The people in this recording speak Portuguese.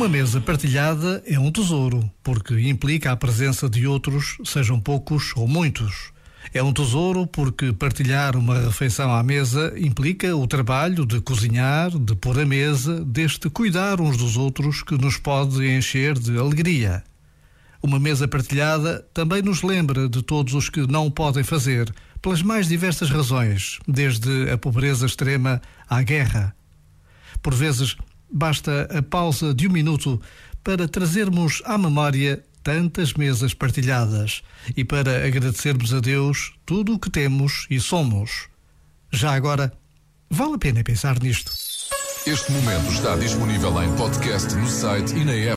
Uma mesa partilhada é um tesouro, porque implica a presença de outros, sejam poucos ou muitos. É um tesouro porque partilhar uma refeição à mesa implica o trabalho de cozinhar, de pôr a mesa, deste cuidar uns dos outros que nos pode encher de alegria. Uma mesa partilhada também nos lembra de todos os que não o podem fazer, pelas mais diversas razões, desde a pobreza extrema à guerra. Por vezes, basta a pausa de um minuto para trazermos à memória tantas mesas partilhadas e para agradecermos a Deus tudo o que temos e somos. Já agora, vale a pena pensar nisto. Este momento está disponível em podcast no site e na app.